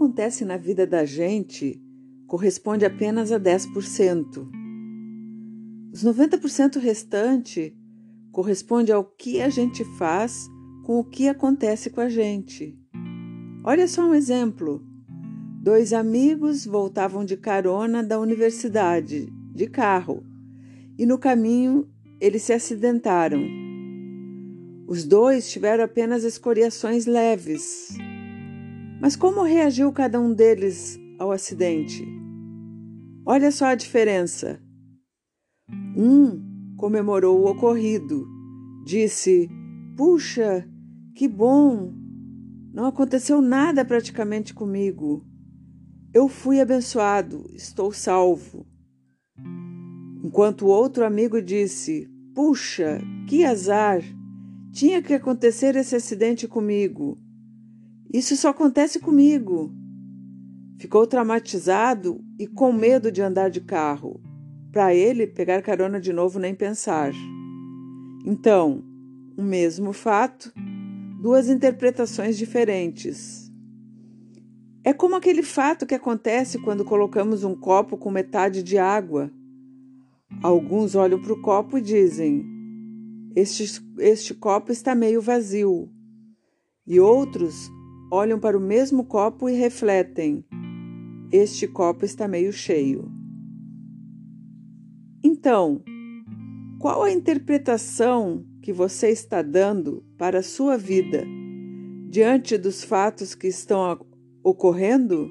acontece na vida da gente corresponde apenas a 10%. Os 90% restante corresponde ao que a gente faz com o que acontece com a gente. Olha só um exemplo. Dois amigos voltavam de carona da universidade, de carro, e no caminho eles se acidentaram. Os dois tiveram apenas escoriações leves. Mas como reagiu cada um deles ao acidente? Olha só a diferença. Um comemorou o ocorrido, disse: Puxa, que bom! Não aconteceu nada praticamente comigo. Eu fui abençoado, estou salvo. Enquanto outro amigo disse: Puxa, que azar! Tinha que acontecer esse acidente comigo. Isso só acontece comigo. Ficou traumatizado e com medo de andar de carro. Para ele, pegar carona de novo nem pensar. Então, o mesmo fato, duas interpretações diferentes. É como aquele fato que acontece quando colocamos um copo com metade de água. Alguns olham para o copo e dizem: este, este copo está meio vazio. E outros olham para o mesmo copo e refletem: este copo está meio cheio. Então, qual a interpretação que você está dando para a sua vida diante dos fatos que estão ocorrendo?